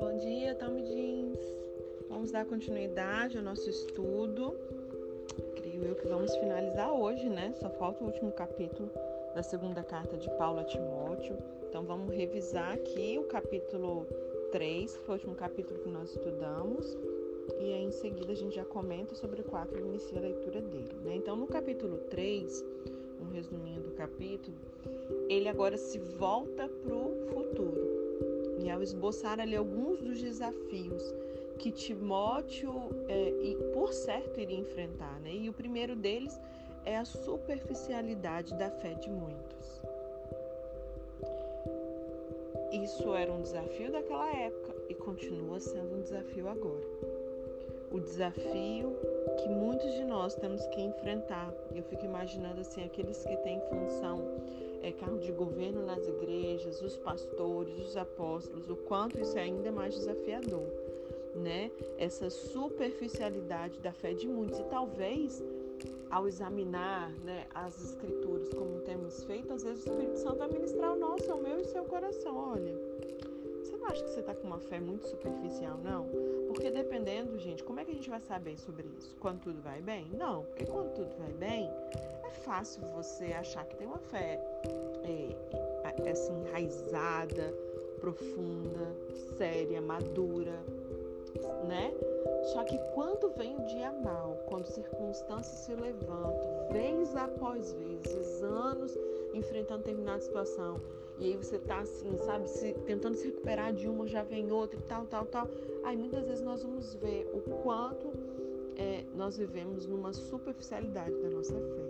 Bom dia, Tommy Jeans. Vamos dar continuidade ao nosso estudo. Creio eu que vamos finalizar hoje, né? Só falta o último capítulo da segunda carta de Paulo a Timóteo. Então vamos revisar aqui o capítulo 3, que foi o último capítulo que nós estudamos e aí em seguida a gente já comenta sobre o 4 e inicia a leitura dele. Né? Então, no capítulo 3, um resuminho do capítulo, ele agora se volta para o futuro. E ao esboçar ali alguns dos desafios que Timóteo, é, e por certo, iria enfrentar. Né? E o primeiro deles é a superficialidade da fé de muitos. Isso era um desafio daquela época e continua sendo um desafio agora o desafio que muitos de nós temos que enfrentar. Eu fico imaginando assim aqueles que têm função é, de governo nas igrejas, os pastores, os apóstolos, o quanto isso é ainda mais desafiador, né? Essa superficialidade da fé de muitos e talvez ao examinar né, as escrituras como temos feito, às vezes o Espírito Santo vai ministrar o nosso, o meu e o seu coração. Olha, você não acha que você está com uma fé muito superficial, não? Porque dependendo, gente, como é que a gente vai saber sobre isso? Quando tudo vai bem? Não, porque quando tudo vai bem, é fácil você achar que tem uma fé é, assim, enraizada, profunda, séria, madura, né? Só que quando vem o dia mal, quando circunstâncias se levantam, vez após vez, anos enfrentando determinada situação, e aí você tá assim, sabe, se, tentando se recuperar de uma, já vem outra e tal, tal, tal. Aí muitas vezes nós vamos ver o quanto é, nós vivemos numa superficialidade da nossa fé.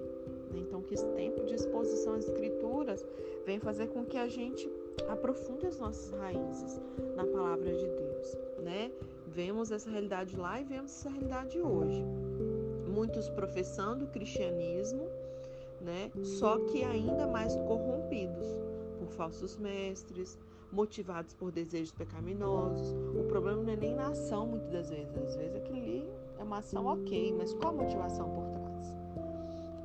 Né? Então, que esse tempo de exposição às escrituras vem fazer com que a gente aprofunde as nossas raízes na palavra de Deus, né? Vemos essa realidade lá e vemos essa realidade hoje. Muitos professando o cristianismo, né? Só que ainda mais corrompidos por falsos mestres, motivados por desejos pecaminosos. O problema não é nem na ação, muitas das vezes. Às vezes aquilo ali é uma ação ok, mas qual a motivação por?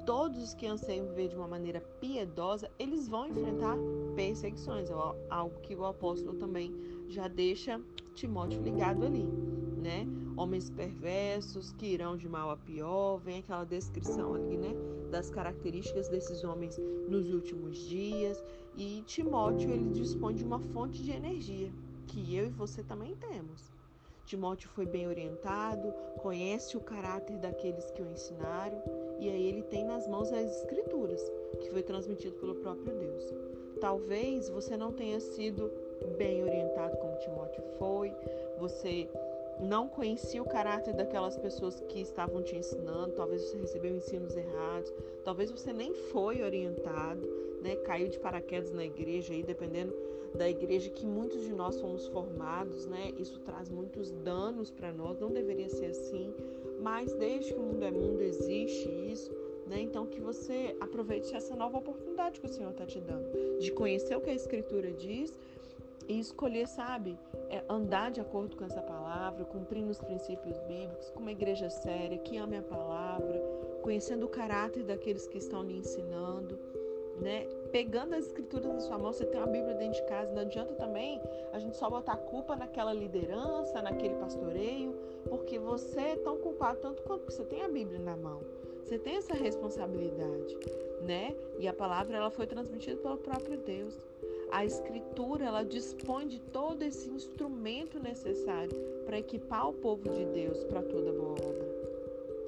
Todos os que anseiam viver de uma maneira piedosa, eles vão enfrentar perseguições. É algo que o apóstolo também já deixa Timóteo ligado ali, né? Homens perversos que irão de mal a pior, vem aquela descrição ali, né? Das características desses homens nos últimos dias. E Timóteo, ele dispõe de uma fonte de energia que eu e você também temos. Timóteo foi bem orientado, conhece o caráter daqueles que o ensinaram, e aí ele tem nas mãos as escrituras, que foi transmitido pelo próprio Deus. Talvez você não tenha sido bem orientado como Timóteo foi, você não conhecia o caráter daquelas pessoas que estavam te ensinando, talvez você recebeu ensinos errados, talvez você nem foi orientado, né? Caiu de paraquedas na igreja aí, dependendo da igreja que muitos de nós fomos formados, né? Isso traz muitos danos para nós, não deveria ser assim, mas desde que o mundo é mundo existe isso, né? Então que você aproveite essa nova oportunidade que o Senhor está te dando, de conhecer o que a Escritura diz e escolher, sabe, é andar de acordo com essa palavra, cumprindo os princípios bíblicos, com uma igreja séria, que ame a palavra, conhecendo o caráter daqueles que estão lhe ensinando, né? Pegando as escrituras na sua mão, você tem uma Bíblia dentro de casa, não adianta também a gente só botar a culpa naquela liderança, naquele pastoreio, porque você é tão culpado tanto quanto você tem a Bíblia na mão. Você tem essa responsabilidade, né? E a palavra ela foi transmitida pelo próprio Deus. A escritura ela dispõe de todo esse instrumento necessário para equipar o povo de Deus para toda boa obra.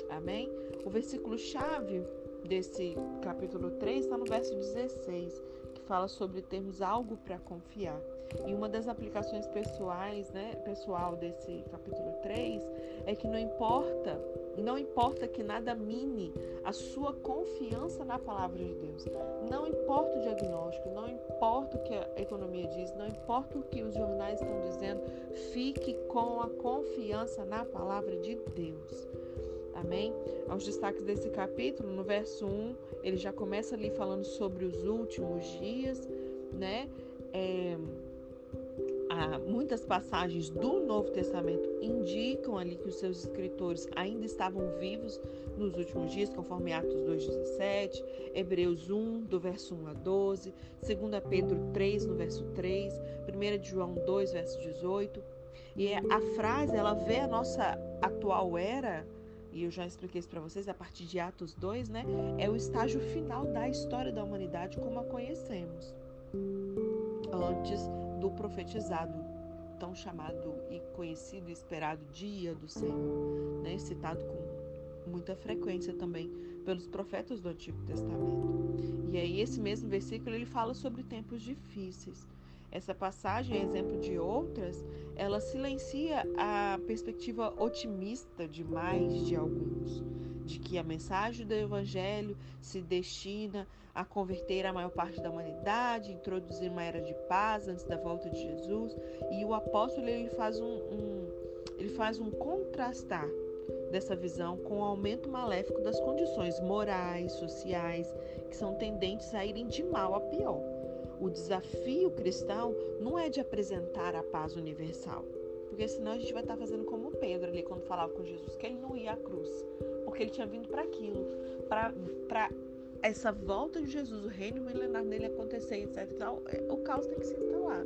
Amém? O versículo chave desse capítulo 3 está no verso 16, que fala sobre termos algo para confiar. E uma das aplicações pessoais, né, pessoal desse capítulo 3 é que não importa não importa que nada mine a sua confiança na palavra de Deus. Não importa o diagnóstico, não importa o que a economia diz, não importa o que os jornais estão dizendo, fique com a confiança na palavra de Deus. Amém? Aos destaques desse capítulo, no verso 1, ele já começa ali falando sobre os últimos dias, né? É, há muitas passagens do Novo Testamento indicam ali que os seus escritores ainda estavam vivos nos últimos dias, conforme Atos 2,17, Hebreus 1, do verso 1 a 12, 2 Pedro 3, no verso 3, 1 João 2, verso 18. E a frase, ela vê a nossa atual era, e eu já expliquei isso para vocês a partir de Atos 2, né? É o estágio final da história da humanidade como a conhecemos. Antes do profetizado, tão chamado e conhecido e esperado dia do Senhor, né? citado com muita frequência também pelos profetas do Antigo Testamento. E aí esse mesmo versículo ele fala sobre tempos difíceis. Essa passagem, exemplo de outras, ela silencia a perspectiva otimista demais de alguns, de que a mensagem do Evangelho se destina a converter a maior parte da humanidade, introduzir uma era de paz antes da volta de Jesus. E o apóstolo ele faz um, um ele faz um contrastar dessa visão com o aumento maléfico das condições morais, sociais, que são tendentes a irem de mal a pior. O desafio cristão não é de apresentar a paz universal, porque senão a gente vai estar fazendo como Pedro ali quando falava com Jesus, que ele não ia à cruz, porque ele tinha vindo para aquilo, para essa volta de Jesus, o reino milenar dele acontecer, etc. Então, o caos tem que se instalar.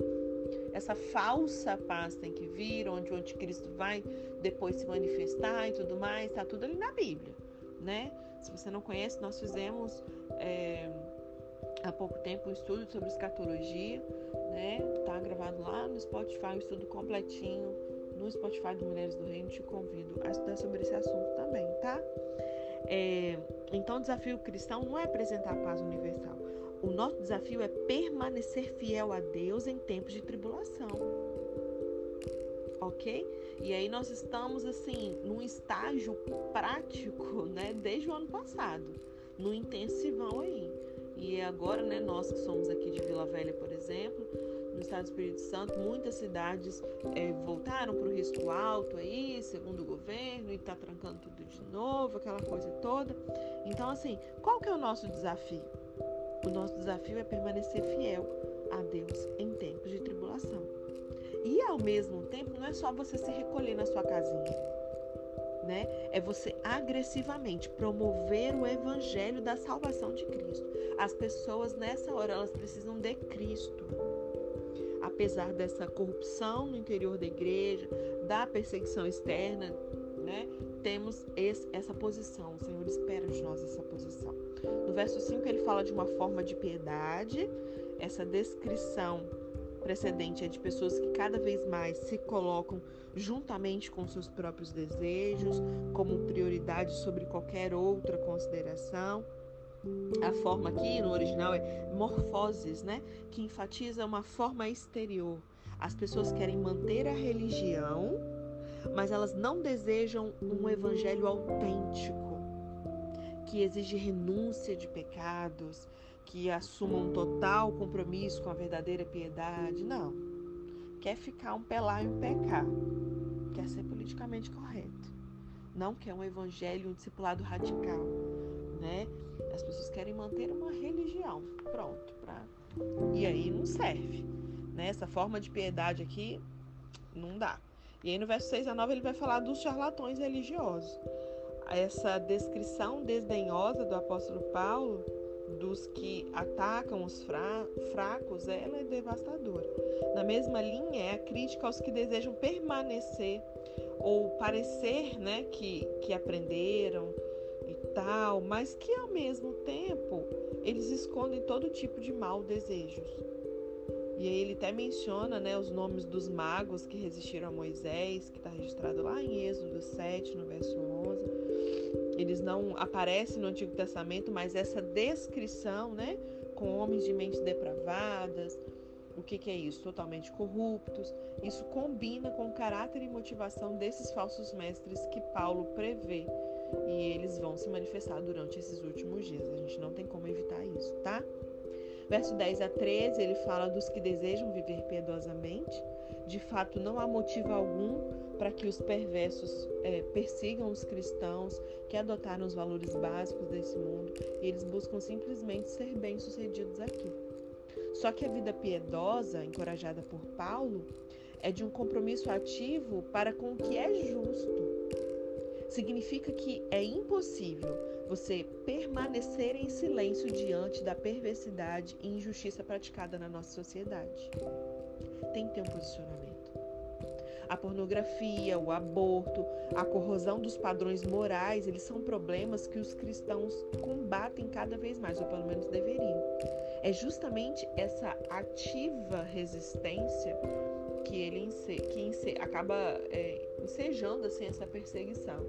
Essa falsa paz tem que vir, onde o anticristo vai depois se manifestar e tudo mais, está tudo ali na Bíblia, né? Se você não conhece, nós fizemos é, há pouco tempo um estudo sobre escatologia, né? Tá gravado lá no Spotify, um estudo completinho no Spotify do Mulheres do Reino. Te convido a estudar sobre esse assunto também, tá? É, então, o desafio cristão não é apresentar a paz universal. O nosso desafio é permanecer fiel a Deus em tempos de tribulação. Ok? E aí nós estamos assim num estágio prático, né, desde o ano passado, no intensivão aí. E agora, né, nós que somos aqui de Vila Velha, por exemplo, no estado do Espírito Santo, muitas cidades é, voltaram para o risco alto aí, segundo o governo, e está trancando tudo de novo, aquela coisa toda. Então, assim, qual que é o nosso desafio? O nosso desafio é permanecer fiel a Deus em tempos de tribulação. E ao mesmo tempo, não é só você se recolher na sua casinha. Né? É você agressivamente promover o evangelho da salvação de Cristo. As pessoas nessa hora elas precisam de Cristo apesar dessa corrupção no interior da igreja, da perseguição externa, né? Temos esse, essa posição. O Senhor espera de nós essa posição. No verso 5 ele fala de uma forma de piedade. Essa descrição precedente é de pessoas que cada vez mais se colocam juntamente com seus próprios desejos, como prioridade sobre qualquer outra consideração. A forma aqui no original é morfoses, né? Que enfatiza uma forma exterior. As pessoas querem manter a religião, mas elas não desejam um evangelho autêntico, que exige renúncia de pecados, que assuma um total compromisso com a verdadeira piedade. Não. Quer ficar um pelar e um pecar. Quer ser politicamente correto. Não quer um evangelho, um discipulado radical, né? As pessoas querem manter uma religião. Pronto. Pra... E aí não serve. Né? Essa forma de piedade aqui não dá. E aí no verso 6 a 9 ele vai falar dos charlatões religiosos. Essa descrição desdenhosa do apóstolo Paulo dos que atacam os fra fracos, ela é devastadora. Mesma linha é a crítica aos que desejam permanecer ou parecer né, que, que aprenderam, tal, mas que ao mesmo tempo eles escondem todo tipo de mau desejos. E aí ele até menciona né, os nomes dos magos que resistiram a Moisés, que está registrado lá em Êxodo 7, no verso 11. Eles não aparecem no Antigo Testamento, mas essa descrição, né, com homens de mentes depravadas, o que, que é isso? Totalmente corruptos. Isso combina com o caráter e motivação desses falsos mestres que Paulo prevê e eles vão se manifestar durante esses últimos dias. A gente não tem como evitar isso, tá? Verso 10 a 13, ele fala dos que desejam viver piedosamente. De fato, não há motivo algum para que os perversos é, persigam os cristãos que adotaram os valores básicos desse mundo e eles buscam simplesmente ser bem-sucedidos aqui. Só que a vida piedosa, encorajada por Paulo, é de um compromisso ativo para com o que é justo. Significa que é impossível você permanecer em silêncio diante da perversidade e injustiça praticada na nossa sociedade. Tem que ter um posicionamento. A pornografia, o aborto, a corrosão dos padrões morais, eles são problemas que os cristãos combatem cada vez mais, ou pelo menos deveriam. É justamente essa ativa resistência que ele que ense, acaba é, ensejando assim, essa perseguição.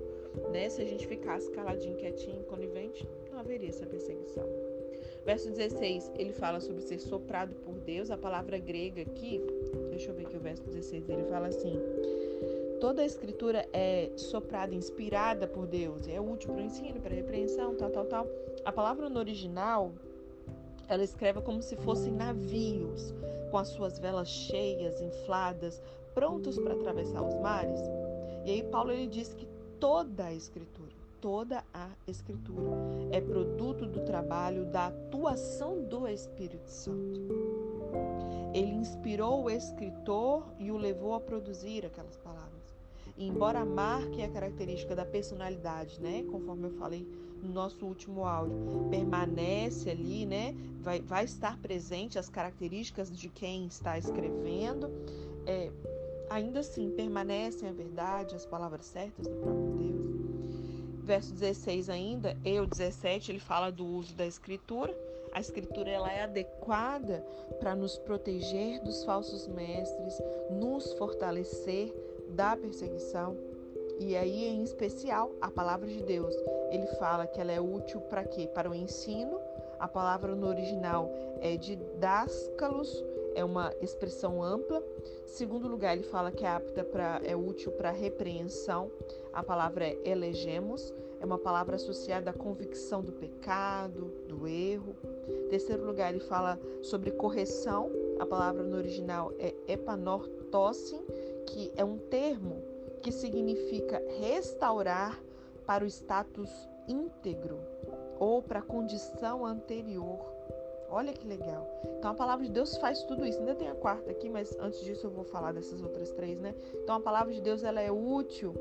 Né? Se a gente ficasse caladinho, quietinho, conivente, não haveria essa perseguição. Verso 16, ele fala sobre ser soprado por Deus. A palavra grega aqui, deixa eu ver aqui o verso 16, ele fala assim: toda a escritura é soprada, inspirada por Deus, é útil para o ensino, para a repreensão, tal, tal, tal. A palavra no original, ela escreve como se fossem navios, com as suas velas cheias, infladas, prontos para atravessar os mares. E aí Paulo ele diz que toda a escritura toda a Escritura. É produto do trabalho, da atuação do Espírito Santo. Ele inspirou o escritor e o levou a produzir aquelas palavras. E embora marque a característica da personalidade, né, conforme eu falei no nosso último áudio, permanece ali, né, vai, vai estar presente as características de quem está escrevendo, é, ainda assim permanecem a verdade, as palavras certas do próprio Deus verso 16 ainda, eu 17, ele fala do uso da escritura. A escritura ela é adequada para nos proteger dos falsos mestres, nos fortalecer da perseguição. E aí, em especial, a palavra de Deus. Ele fala que ela é útil para quê? Para o ensino. A palavra no original é didáscalos, é uma expressão ampla. Segundo lugar, ele fala que é apta para é útil para repreensão. A palavra é elegemos, é uma palavra associada à convicção do pecado, do erro. Terceiro lugar, ele fala sobre correção. A palavra no original é epanortosin, que é um termo que significa restaurar para o status íntegro ou para a condição anterior. Olha que legal. Então a palavra de Deus faz tudo isso. Ainda tem a quarta aqui, mas antes disso eu vou falar dessas outras três, né? Então a palavra de Deus ela é útil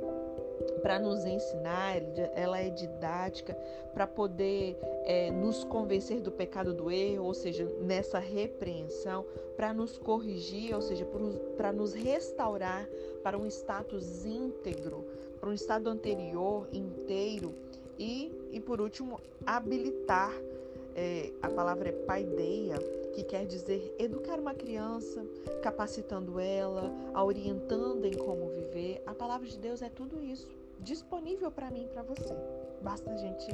para nos ensinar, ela é didática para poder é, nos convencer do pecado do erro, ou seja, nessa repreensão, para nos corrigir, ou seja, para nos restaurar para um status íntegro, para um estado anterior inteiro e, e por último, habilitar é, a palavra é paideia, que quer dizer educar uma criança, capacitando ela, a orientando em como viver. A palavra de Deus é tudo isso, disponível para mim e para você. Basta a gente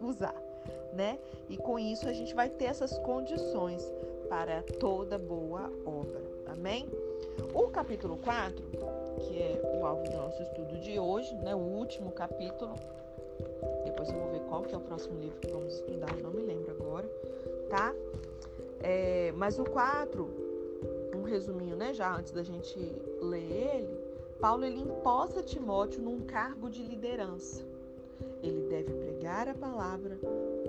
usar, né? E com isso a gente vai ter essas condições para toda boa obra. Amém? O capítulo 4, que é o alvo do nosso estudo de hoje, né? O último capítulo, depois eu vou ver qual que é o próximo livro que vamos estudar, não me lembro agora, tá? É, mas o 4, um resuminho, né, já antes da gente ler ele, Paulo ele imposta Timóteo num cargo de liderança. Ele deve pregar a palavra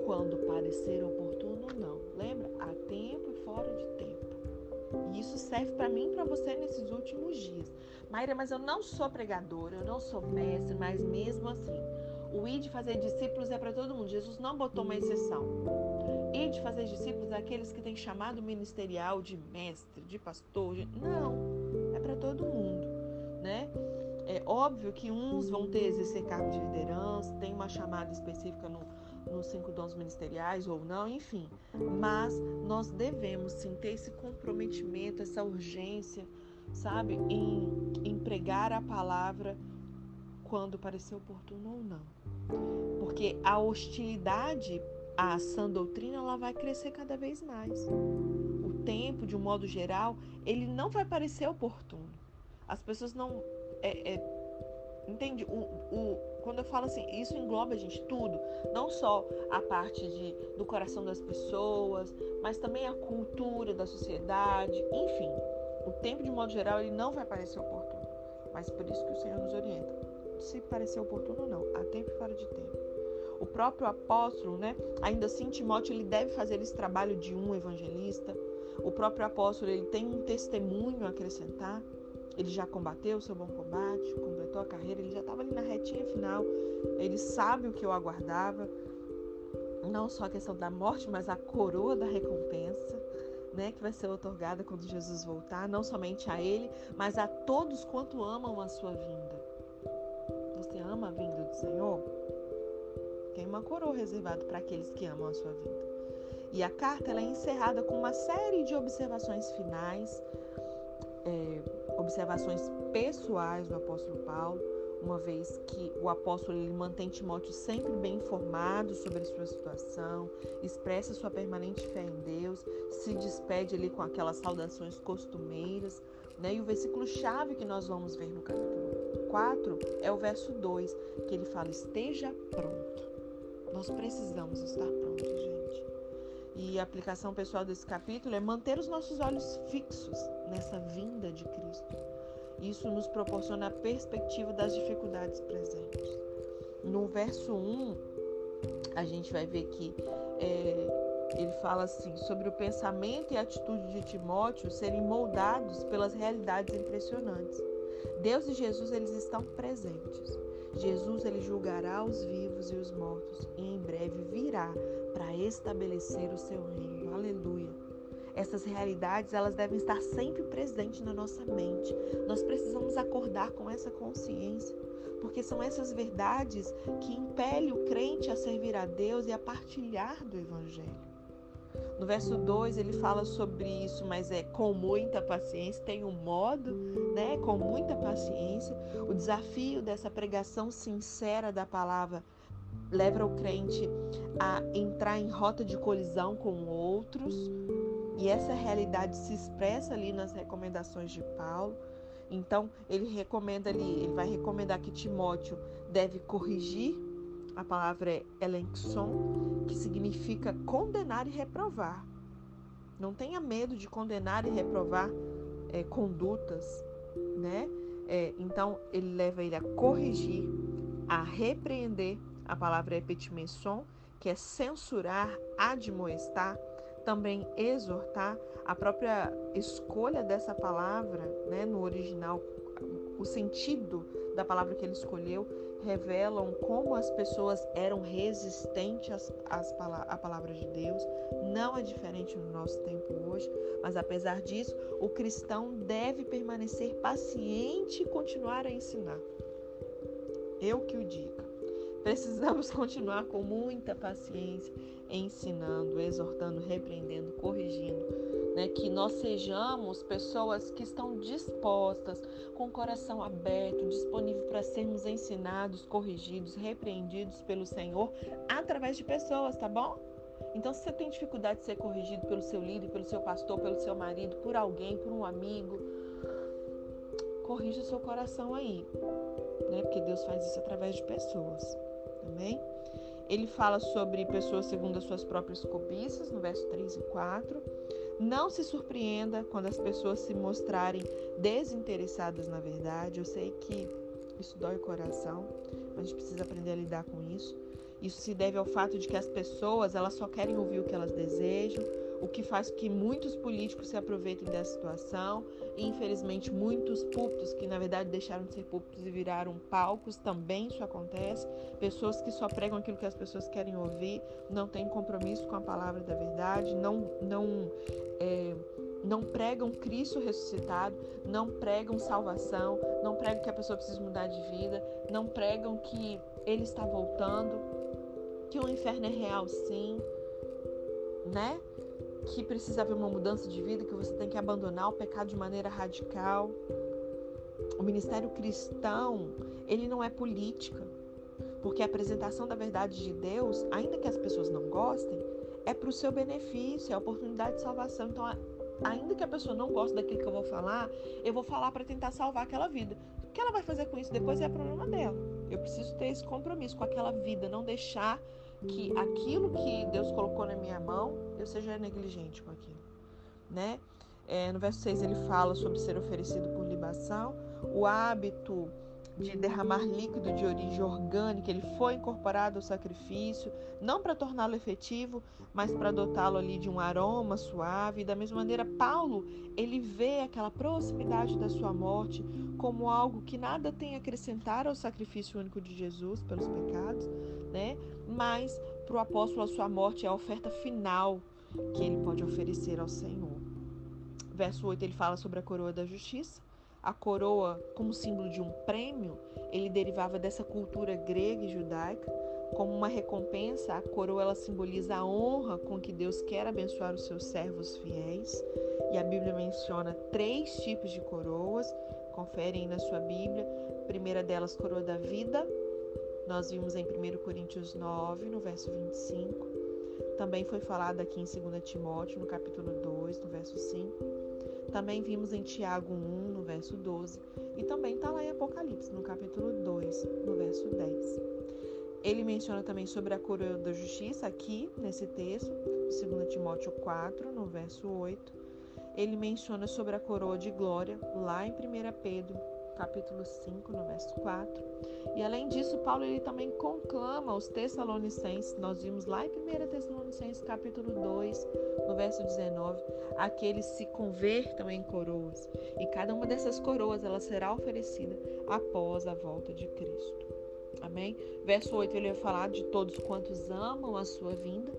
quando parecer oportuno ou não. Lembra? A tempo e fora de tempo. E isso serve para mim e para você nesses últimos dias. Maíra, mas eu não sou pregadora, eu não sou mestre, mas mesmo assim, o ir de fazer discípulos é para todo mundo. Jesus não botou uma exceção. Ir de fazer discípulos é aqueles que têm chamado ministerial de mestre, de pastor. De... Não, é para todo mundo, né? É óbvio que uns vão ter exercer cargo de liderança, tem uma chamada específica no, nos cinco dons ministeriais ou não, enfim. Mas nós devemos sim ter esse comprometimento, essa urgência, sabe, em, em pregar a palavra quando parecer oportuno ou não. Porque a hostilidade à sã doutrina ela vai crescer cada vez mais. O tempo, de um modo geral, ele não vai parecer oportuno. As pessoas não. É, é, entende? O, o, quando eu falo assim, isso engloba, gente, tudo. Não só a parte de, do coração das pessoas, mas também a cultura da sociedade. Enfim, o tempo, de modo geral, ele não vai parecer oportuno. Mas por isso que o Senhor nos orienta se parecer oportuno ou não, há tempo e fora de tempo. O próprio apóstolo, né? Ainda assim, Timóteo ele deve fazer esse trabalho de um evangelista. O próprio apóstolo ele tem um testemunho a acrescentar. Ele já combateu o seu bom combate, completou a carreira, ele já estava ali na retinha final. Ele sabe o que eu aguardava, não só a questão da morte, mas a coroa da recompensa, né, que vai ser otorgada quando Jesus voltar, não somente a ele, mas a todos quanto amam a sua vinda. Ama vinda do Senhor? Tem uma coroa reservada para aqueles que amam a sua vinda. E a carta ela é encerrada com uma série de observações finais, é, observações pessoais do apóstolo Paulo uma vez que o apóstolo ele mantém Timóteo sempre bem informado sobre a sua situação, expressa sua permanente fé em Deus, se despede ali com aquelas saudações costumeiras, né? E o versículo chave que nós vamos ver no capítulo 4 é o verso 2, que ele fala: "Esteja pronto". Nós precisamos estar prontos, gente. E a aplicação pessoal desse capítulo é manter os nossos olhos fixos nessa vinda de Cristo isso nos proporciona a perspectiva das dificuldades presentes. No verso 1, a gente vai ver que é, ele fala assim sobre o pensamento e a atitude de Timóteo serem moldados pelas realidades impressionantes. Deus e Jesus eles estão presentes. Jesus ele julgará os vivos e os mortos e em breve virá para estabelecer o seu reino. Aleluia. Essas realidades, elas devem estar sempre presentes na nossa mente. Nós precisamos acordar com essa consciência, porque são essas verdades que impelem o crente a servir a Deus e a partilhar do evangelho. No verso 2 ele fala sobre isso, mas é com muita paciência, tem um modo, né, com muita paciência. O desafio dessa pregação sincera da palavra leva o crente a entrar em rota de colisão com outros, e essa realidade se expressa ali nas recomendações de Paulo. Então, ele recomenda ali, ele vai recomendar que Timóteo deve corrigir. A palavra é elenxon, que significa condenar e reprovar. Não tenha medo de condenar e reprovar é, condutas, né? É, então, ele leva ele a corrigir, a repreender. A palavra é petimenson, que é censurar, admoestar também exortar, a própria escolha dessa palavra, né, no original, o sentido da palavra que ele escolheu, revelam como as pessoas eram resistentes às, às à palavra de Deus. Não é diferente no nosso tempo hoje, mas apesar disso, o cristão deve permanecer paciente e continuar a ensinar. Eu que o diga. Precisamos continuar com muita paciência, ensinando, exortando, repreendendo, corrigindo. Né? Que nós sejamos pessoas que estão dispostas, com o coração aberto, disponível para sermos ensinados, corrigidos, repreendidos pelo Senhor através de pessoas, tá bom? Então, se você tem dificuldade de ser corrigido pelo seu líder, pelo seu pastor, pelo seu marido, por alguém, por um amigo, corrija o seu coração aí, né? Porque Deus faz isso através de pessoas. Amém? Ele fala sobre pessoas segundo as suas próprias cobiças, no verso 3 e 4. Não se surpreenda quando as pessoas se mostrarem desinteressadas na verdade. Eu sei que isso dói o coração, mas a gente precisa aprender a lidar com isso. Isso se deve ao fato de que as pessoas elas só querem ouvir o que elas desejam, o que faz que muitos políticos se aproveitem dessa situação. E, infelizmente, muitos púlpitos, que na verdade deixaram de ser púlpitos e viraram palcos, também isso acontece. Pessoas que só pregam aquilo que as pessoas querem ouvir, não têm compromisso com a palavra da verdade, não, não, é, não pregam Cristo ressuscitado, não pregam salvação, não pregam que a pessoa precisa mudar de vida, não pregam que Ele está voltando, que o inferno é real sim, né? Que precisa haver uma mudança de vida, que você tem que abandonar o pecado de maneira radical. O ministério cristão, ele não é política, porque a apresentação da verdade de Deus, ainda que as pessoas não gostem, é para o seu benefício, é a oportunidade de salvação. Então, ainda que a pessoa não goste daquilo que eu vou falar, eu vou falar para tentar salvar aquela vida. O que ela vai fazer com isso depois é problema dela. Eu preciso ter esse compromisso com aquela vida, não deixar que aquilo que Deus colocou na minha mão, eu seja negligente com aquilo, né? É, no verso 6 ele fala sobre ser oferecido por libação, o hábito de derramar líquido de origem orgânica, ele foi incorporado ao sacrifício, não para torná-lo efetivo, mas para dotá-lo ali de um aroma suave. E da mesma maneira, Paulo, ele vê aquela proximidade da sua morte como algo que nada tem a acrescentar ao sacrifício único de Jesus pelos pecados, né? Mas para o apóstolo a sua morte é a oferta final que ele pode oferecer ao Senhor. Verso 8 ele fala sobre a coroa da justiça a coroa como símbolo de um prêmio, ele derivava dessa cultura grega e judaica. Como uma recompensa, a coroa ela simboliza a honra com que Deus quer abençoar os seus servos fiéis. E a Bíblia menciona três tipos de coroas. Conferem na sua Bíblia. A primeira delas, coroa da vida. Nós vimos em 1 Coríntios 9, no verso 25. Também foi falado aqui em 2 Timóteo, no capítulo 2, no verso 5. Também vimos em Tiago 1, no verso 12, e também está lá em Apocalipse, no capítulo 2, no verso 10. Ele menciona também sobre a coroa da justiça aqui nesse texto, 2 Timóteo 4, no verso 8. Ele menciona sobre a coroa de glória lá em 1 Pedro capítulo 5, no verso 4. E além disso, Paulo ele também conclama os Tessalonicenses, nós vimos lá em 1 Tessalonicenses capítulo 2, no verso 19, aqueles se convertam em coroas, e cada uma dessas coroas ela será oferecida após a volta de Cristo. Amém? Verso 8 ele vai falar de todos quantos amam a sua vinda,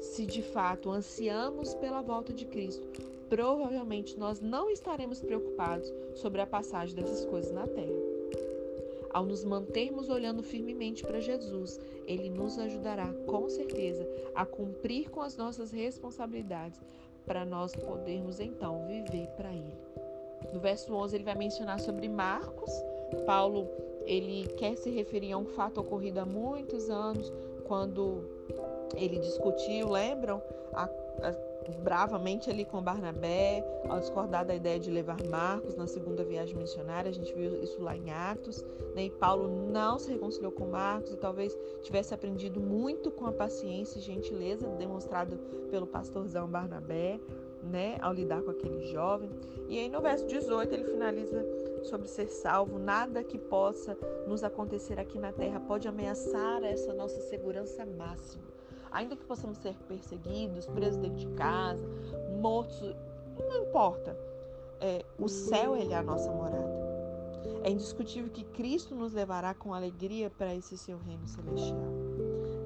se de fato ansiamos pela volta de Cristo, provavelmente nós não estaremos preocupados sobre a passagem dessas coisas na terra. Ao nos mantermos olhando firmemente para Jesus, ele nos ajudará com certeza a cumprir com as nossas responsabilidades para nós podermos então viver para ele. No verso 11 ele vai mencionar sobre Marcos. Paulo, ele quer se referir a um fato ocorrido há muitos anos, quando ele discutiu, lembram? A, a bravamente ali com Barnabé, ao discordar da ideia de levar Marcos na segunda viagem missionária. A gente viu isso lá em Atos. Né? E Paulo não se reconciliou com Marcos e talvez tivesse aprendido muito com a paciência e gentileza demonstrado pelo pastorzão Barnabé. Né, ao lidar com aquele jovem. E aí no verso 18 ele finaliza sobre ser salvo, nada que possa nos acontecer aqui na terra pode ameaçar essa nossa segurança máxima ainda que possamos ser perseguidos, presos dentro de casa, mortos, não importa. É, o céu ele é a nossa morada. É indiscutível que Cristo nos levará com alegria para esse seu reino celestial.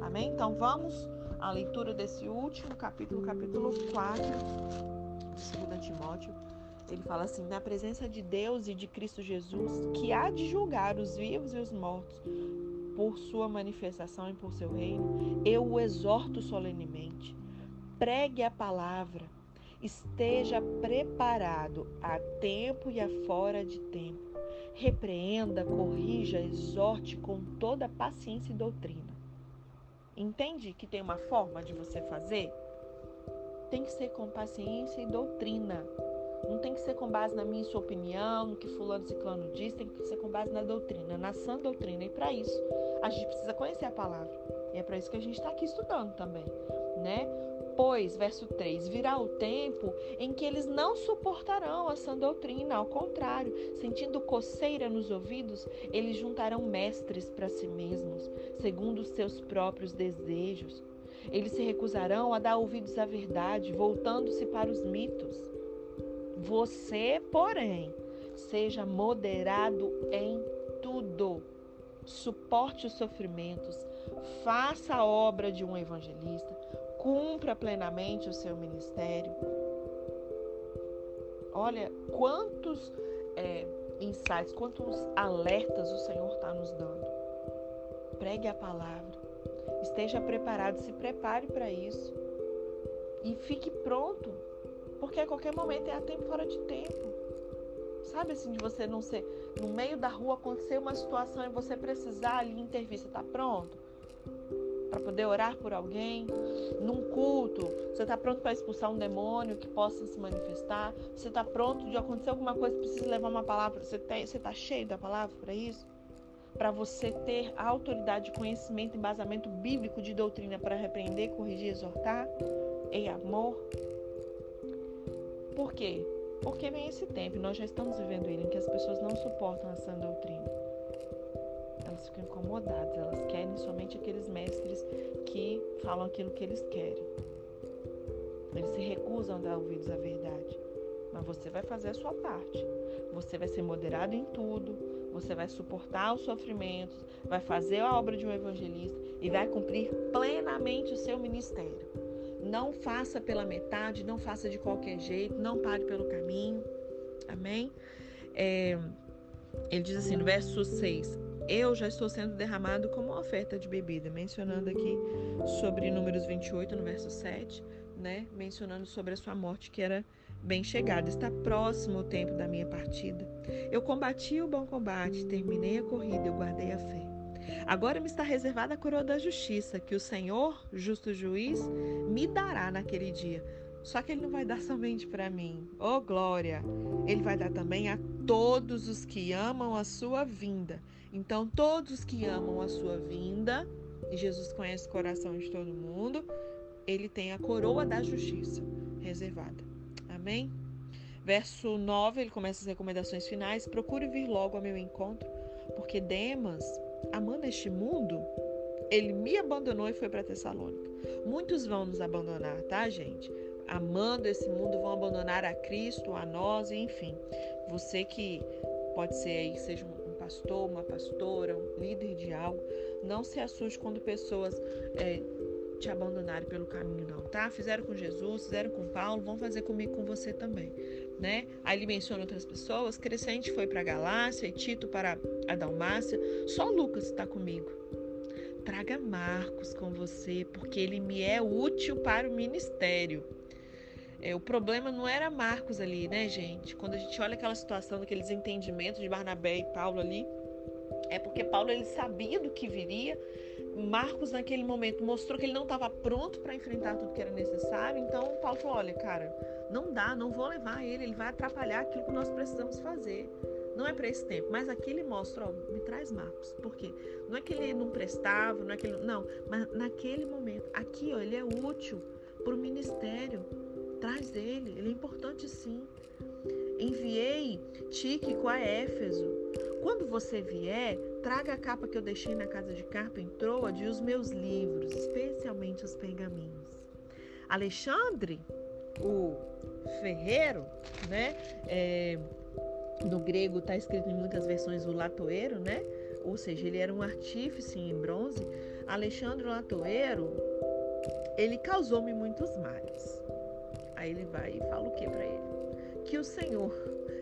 Amém? Então vamos à leitura desse último capítulo, capítulo 4 de 2 Timóteo. Ele fala assim: na presença de Deus e de Cristo Jesus, que há de julgar os vivos e os mortos por sua manifestação e por seu reino, eu o exorto solenemente. Pregue a palavra, esteja preparado a tempo e a fora de tempo. Repreenda, corrija, exorte com toda paciência e doutrina. Entende que tem uma forma de você fazer? Tem que ser com paciência e doutrina. Não tem que ser com base na minha e sua opinião, no que fulano ciclano diz, tem que ser com base na doutrina, na sã doutrina. E para isso, a gente precisa conhecer a palavra. E é para isso que a gente está aqui estudando também, né? Pois, verso 3, virá o tempo em que eles não suportarão a sã doutrina, ao contrário, sentindo coceira nos ouvidos, eles juntarão mestres para si mesmos, segundo os seus próprios desejos. Eles se recusarão a dar ouvidos à verdade, voltando-se para os mitos. Você, porém, seja moderado em tudo. Suporte os sofrimentos, faça a obra de um evangelista, cumpra plenamente o seu ministério. Olha quantos é, insights, quantos alertas o Senhor está nos dando. Pregue a palavra, esteja preparado, se prepare para isso e fique pronto porque a qualquer momento é a tempo fora de tempo. Sabe assim, de você não ser no meio da rua acontecer uma situação e você precisar ali intervir. Você está pronto? Para poder orar por alguém? Num culto, você está pronto para expulsar um demônio que possa se manifestar? Você está pronto de acontecer alguma coisa, precisa levar uma palavra? Você está cheio da palavra para isso? Para você ter autoridade, conhecimento, embasamento bíblico de doutrina para repreender, corrigir, exortar em amor? Por quê? Porque vem esse tempo, nós já estamos vivendo ele, em que as pessoas não suportam a sã doutrina. elas ficam incomodadas, elas querem somente aqueles mestres que falam aquilo que eles querem. Eles se recusam a dar ouvidos à verdade. Mas você vai fazer a sua parte. Você vai ser moderado em tudo, você vai suportar os sofrimentos, vai fazer a obra de um evangelista e vai cumprir plenamente o seu ministério. Não faça pela metade, não faça de qualquer jeito, não pare pelo caminho. Amém? É, ele diz assim no verso 6: Eu já estou sendo derramado como oferta de bebida, mencionando aqui sobre Números 28, no verso 7, né? Mencionando sobre a sua morte, que era bem chegada. Está próximo o tempo da minha partida. Eu combati o bom combate, terminei a corrida, eu guardei a fé. Agora me está reservada a coroa da justiça, que o Senhor, justo juiz, me dará naquele dia. Só que ele não vai dar somente para mim. Oh, glória! Ele vai dar também a todos os que amam a sua vinda. Então, todos os que amam a sua vinda, e Jesus conhece o coração de todo mundo, ele tem a coroa da justiça reservada. Amém? Verso 9, ele começa as recomendações finais. Procure vir logo ao meu encontro, porque Demas, amando este mundo, ele me abandonou e foi para Tessalônica. Muitos vão nos abandonar, tá, gente? Amando esse mundo, vão abandonar a Cristo, a nós, enfim. Você que pode ser aí, seja um pastor, uma pastora, um líder de algo, não se assuste quando pessoas é, te abandonarem pelo caminho, não, tá? Fizeram com Jesus, fizeram com Paulo, vão fazer comigo, com você também, né? Aí ele menciona outras pessoas. Crescente foi para Galácia e Tito para a Dalmácia. Só Lucas está comigo. Traga Marcos com você, porque ele me é útil para o ministério. É, o problema não era Marcos ali, né, gente? Quando a gente olha aquela situação, daqueles entendimentos de Barnabé e Paulo ali, é porque Paulo ele sabia do que viria. Marcos naquele momento mostrou que ele não estava pronto para enfrentar tudo que era necessário. Então Paulo falou: olha, cara, não dá, não vou levar ele, ele vai atrapalhar aquilo que nós precisamos fazer. Não é para esse tempo, mas aqui ele mostra, ó, me traz Marcos. Por quê? Não é que ele não prestava, não é que ele, não, mas naquele momento, aqui, ó, ele é útil para o ministério. Traz ele, ele é importante sim. Enviei Tíquico a Éfeso. Quando você vier, traga a capa que eu deixei na casa de Carpo em Troade e os meus livros, especialmente os pergaminhos. Alexandre, o ferreiro, né? É, no grego está escrito em muitas versões o latoeiro, né? Ou seja, ele era um artífice em bronze. Alexandre latoeiro, ele causou-me muitos males. Aí ele vai e fala o que para ele? Que o Senhor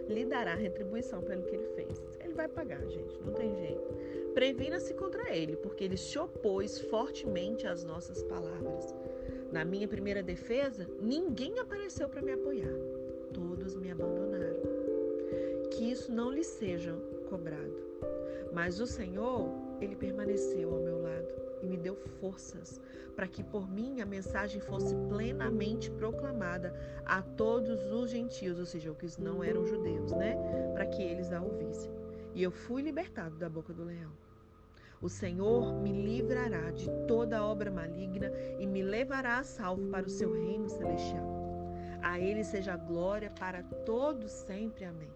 lhe dará retribuição pelo que ele fez. Ele vai pagar, gente, não tem jeito. Previna-se contra ele, porque ele se opôs fortemente às nossas palavras. Na minha primeira defesa, ninguém apareceu para me apoiar. Todos me abandonaram. Que isso não lhe seja cobrado. Mas o Senhor, ele permaneceu ao meu lado e me deu forças para que por mim a mensagem fosse plenamente proclamada a todos os gentios, ou seja, os que não eram judeus, né? Para que eles a ouvissem. E eu fui libertado da boca do leão. O Senhor me livrará de toda obra maligna e me levará a salvo para o seu reino celestial. A ele seja glória para todos sempre. Amém.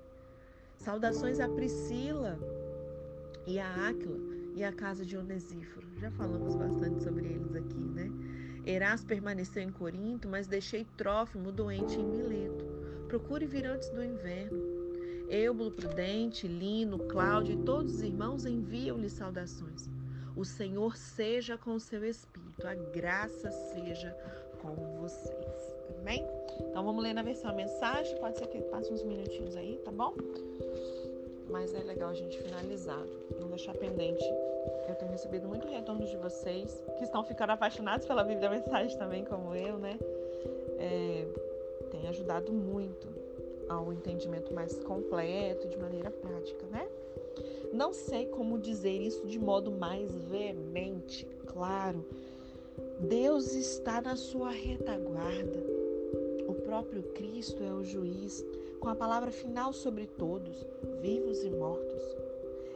Saudações a Priscila e a Áquila e a casa de Onesíforo. Já falamos bastante sobre eles aqui, né? Erás permaneceu em Corinto, mas deixei Trófimo doente em Mileto. Procure vir antes do inverno. Eubulo Prudente, Lino, Cláudio e todos os irmãos enviam-lhe saudações. O Senhor seja com o seu espírito, a graça seja com vocês. Amém? Então vamos ler na versão a mensagem. Pode ser que passe uns minutinhos aí, tá bom? Mas é legal a gente finalizar, não deixar pendente. Eu tenho recebido muito retorno de vocês que estão ficando apaixonados pela Bíblia Mensagem também, como eu, né? É, tem ajudado muito ao entendimento mais completo, de maneira prática, né? Não sei como dizer isso de modo mais veemente, claro. Deus está na sua retaguarda. O próprio Cristo é o juiz, com a palavra final sobre todos, vivos e mortos.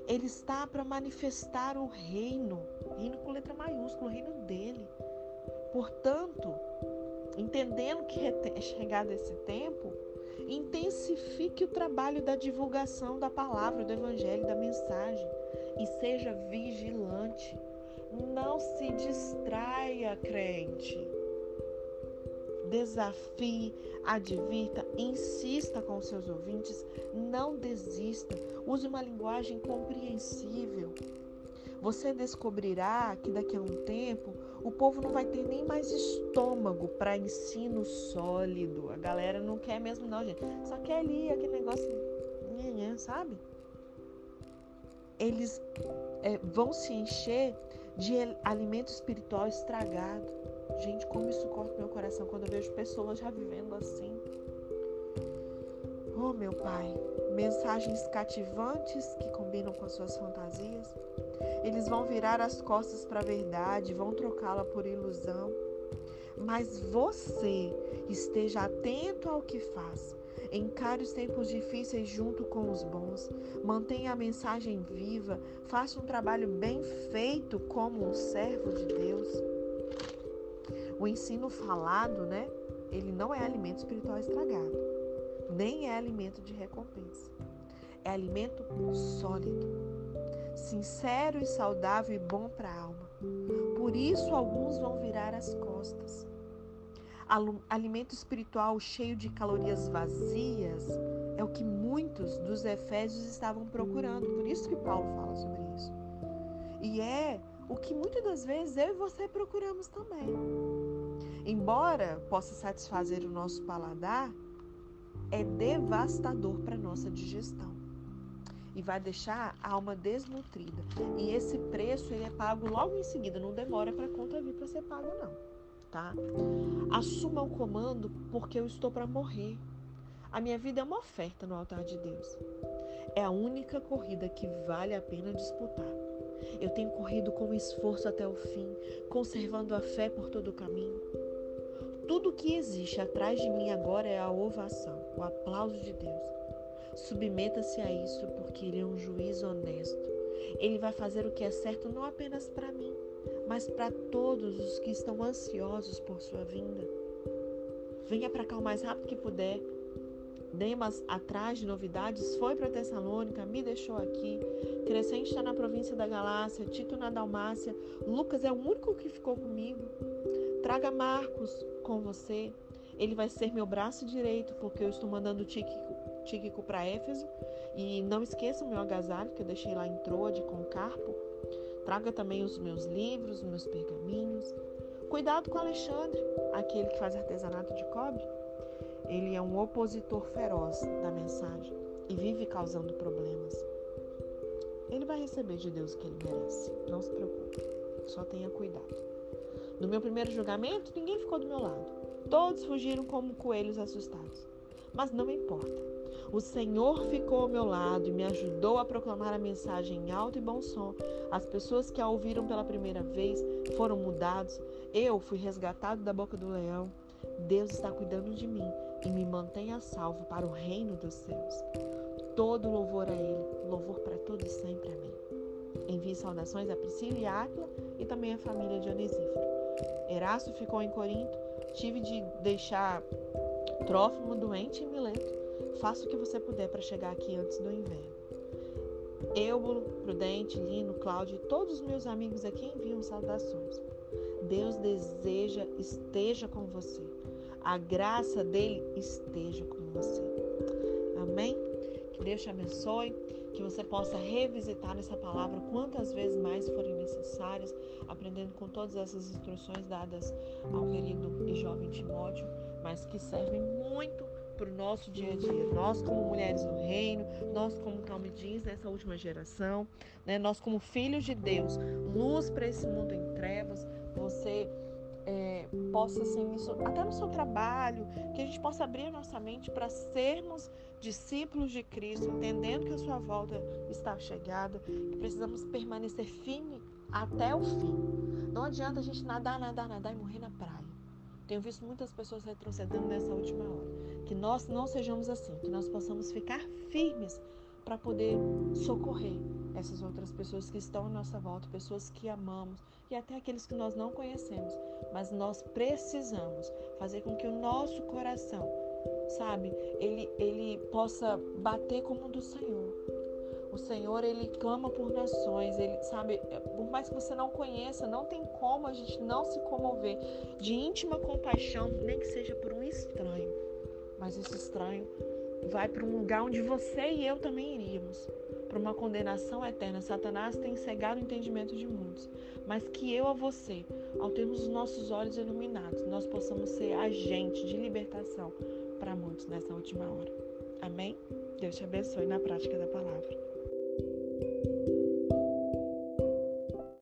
Ele está para manifestar o reino, reino com letra maiúscula, o reino dele. Portanto, entendendo que é chegado esse tempo, intensifique o trabalho da divulgação da palavra, do evangelho, da mensagem. e seja vigilante. Não se distraia, crente. Desafie, advirta, insista com seus ouvintes, não desista. Use uma linguagem compreensível. Você descobrirá que daqui a um tempo o povo não vai ter nem mais estômago para ensino sólido. A galera não quer mesmo, não, gente. Só quer ali aquele negócio, sabe? Eles é, vão se encher de alimento espiritual estragado. Gente, como isso corta meu coração quando eu vejo pessoas já vivendo assim. Oh, meu Pai, mensagens cativantes que combinam com as suas fantasias. Eles vão virar as costas para a verdade, vão trocá-la por ilusão. Mas você esteja atento ao que faz. Encare os tempos difíceis junto com os bons. Mantenha a mensagem viva. Faça um trabalho bem feito como um servo de Deus. O ensino falado, né? Ele não é alimento espiritual estragado, nem é alimento de recompensa. É alimento sólido, sincero e saudável e bom para a alma. Por isso, alguns vão virar as costas alimento espiritual cheio de calorias vazias é o que muitos dos efésios estavam procurando. Por isso que Paulo fala sobre isso. E é o que muitas das vezes eu e você procuramos também. Embora possa satisfazer o nosso paladar, é devastador para nossa digestão e vai deixar a alma desnutrida. E esse preço ele é pago logo em seguida, não demora para a conta vir para ser pago não tá? Assuma o comando porque eu estou para morrer. A minha vida é uma oferta no altar de Deus. É a única corrida que vale a pena disputar. Eu tenho corrido com esforço até o fim, conservando a fé por todo o caminho. Tudo que existe atrás de mim agora é a ovação, o aplauso de Deus. Submeta-se a isso, porque Ele é um juiz honesto. Ele vai fazer o que é certo não apenas para mim, mas para todos os que estão ansiosos por sua vinda. Venha para cá o mais rápido que puder. Demas, atrás de novidades, foi para Tessalônica, me deixou aqui. Crescente está na província da Galácia, Tito na Dalmácia. Lucas é o único que ficou comigo. Traga Marcos com você. Ele vai ser meu braço direito, porque eu estou mandando Tíquico, Tíquico para Éfeso. E não esqueça o meu agasalho, que eu deixei lá em Troade com Carpo. Traga também os meus livros, os meus pergaminhos. Cuidado com Alexandre, aquele que faz artesanato de cobre. Ele é um opositor feroz da mensagem e vive causando problemas. Ele vai receber de Deus o que ele merece. Não se preocupe. Só tenha cuidado. No meu primeiro julgamento, ninguém ficou do meu lado. Todos fugiram como coelhos assustados. Mas não importa. O Senhor ficou ao meu lado e me ajudou a proclamar a mensagem em alto e bom som. As pessoas que a ouviram pela primeira vez foram mudados. Eu fui resgatado da boca do leão. Deus está cuidando de mim e me mantém a salvo para o reino dos céus. Todo louvor a Ele, louvor para todos sempre. Amém. Envie saudações a Priscila e Áquila e também a família de Onesíforo. Erasto ficou em Corinto. Tive de deixar Trófimo doente em Mileto. Faça o que você puder para chegar aqui antes do inverno. Eubulo, Prudente, Lino, Cláudio e todos os meus amigos aqui enviam saudações. Deus deseja esteja com você. A graça dele esteja com você. Amém? Que Deus te abençoe, que você possa revisitar essa palavra quantas vezes mais forem necessárias, aprendendo com todas essas instruções dadas ao querido e jovem Timóteo, mas que servem muito para o nosso dia a dia. Nós, como mulheres no reino, nós, como Calme diz, nessa última geração, né? nós, como filhos de Deus, luz para esse mundo em trevas, você é, possa, assim, isso, até no seu trabalho, que a gente possa abrir a nossa mente para sermos discípulos de Cristo, entendendo que a sua volta está chegada, que precisamos permanecer firme até o fim. Não adianta a gente nadar, nadar, nadar e morrer na praia. Tenho visto muitas pessoas retrocedendo nessa última hora. Que nós não sejamos assim, que nós possamos ficar firmes para poder socorrer essas outras pessoas que estão à nossa volta, pessoas que amamos e até aqueles que nós não conhecemos. Mas nós precisamos fazer com que o nosso coração, sabe, ele, ele possa bater como o do Senhor. O Senhor, ele clama por nações, ele sabe, por mais que você não conheça, não tem como a gente não se comover de íntima compaixão, nem que seja por um estranho. Mas esse estranho vai para um lugar onde você e eu também iríamos para uma condenação eterna. Satanás tem cegado o entendimento de muitos, mas que eu a você, ao termos os nossos olhos iluminados, nós possamos ser agente de libertação para muitos nessa última hora. Amém? Deus te abençoe na prática da palavra.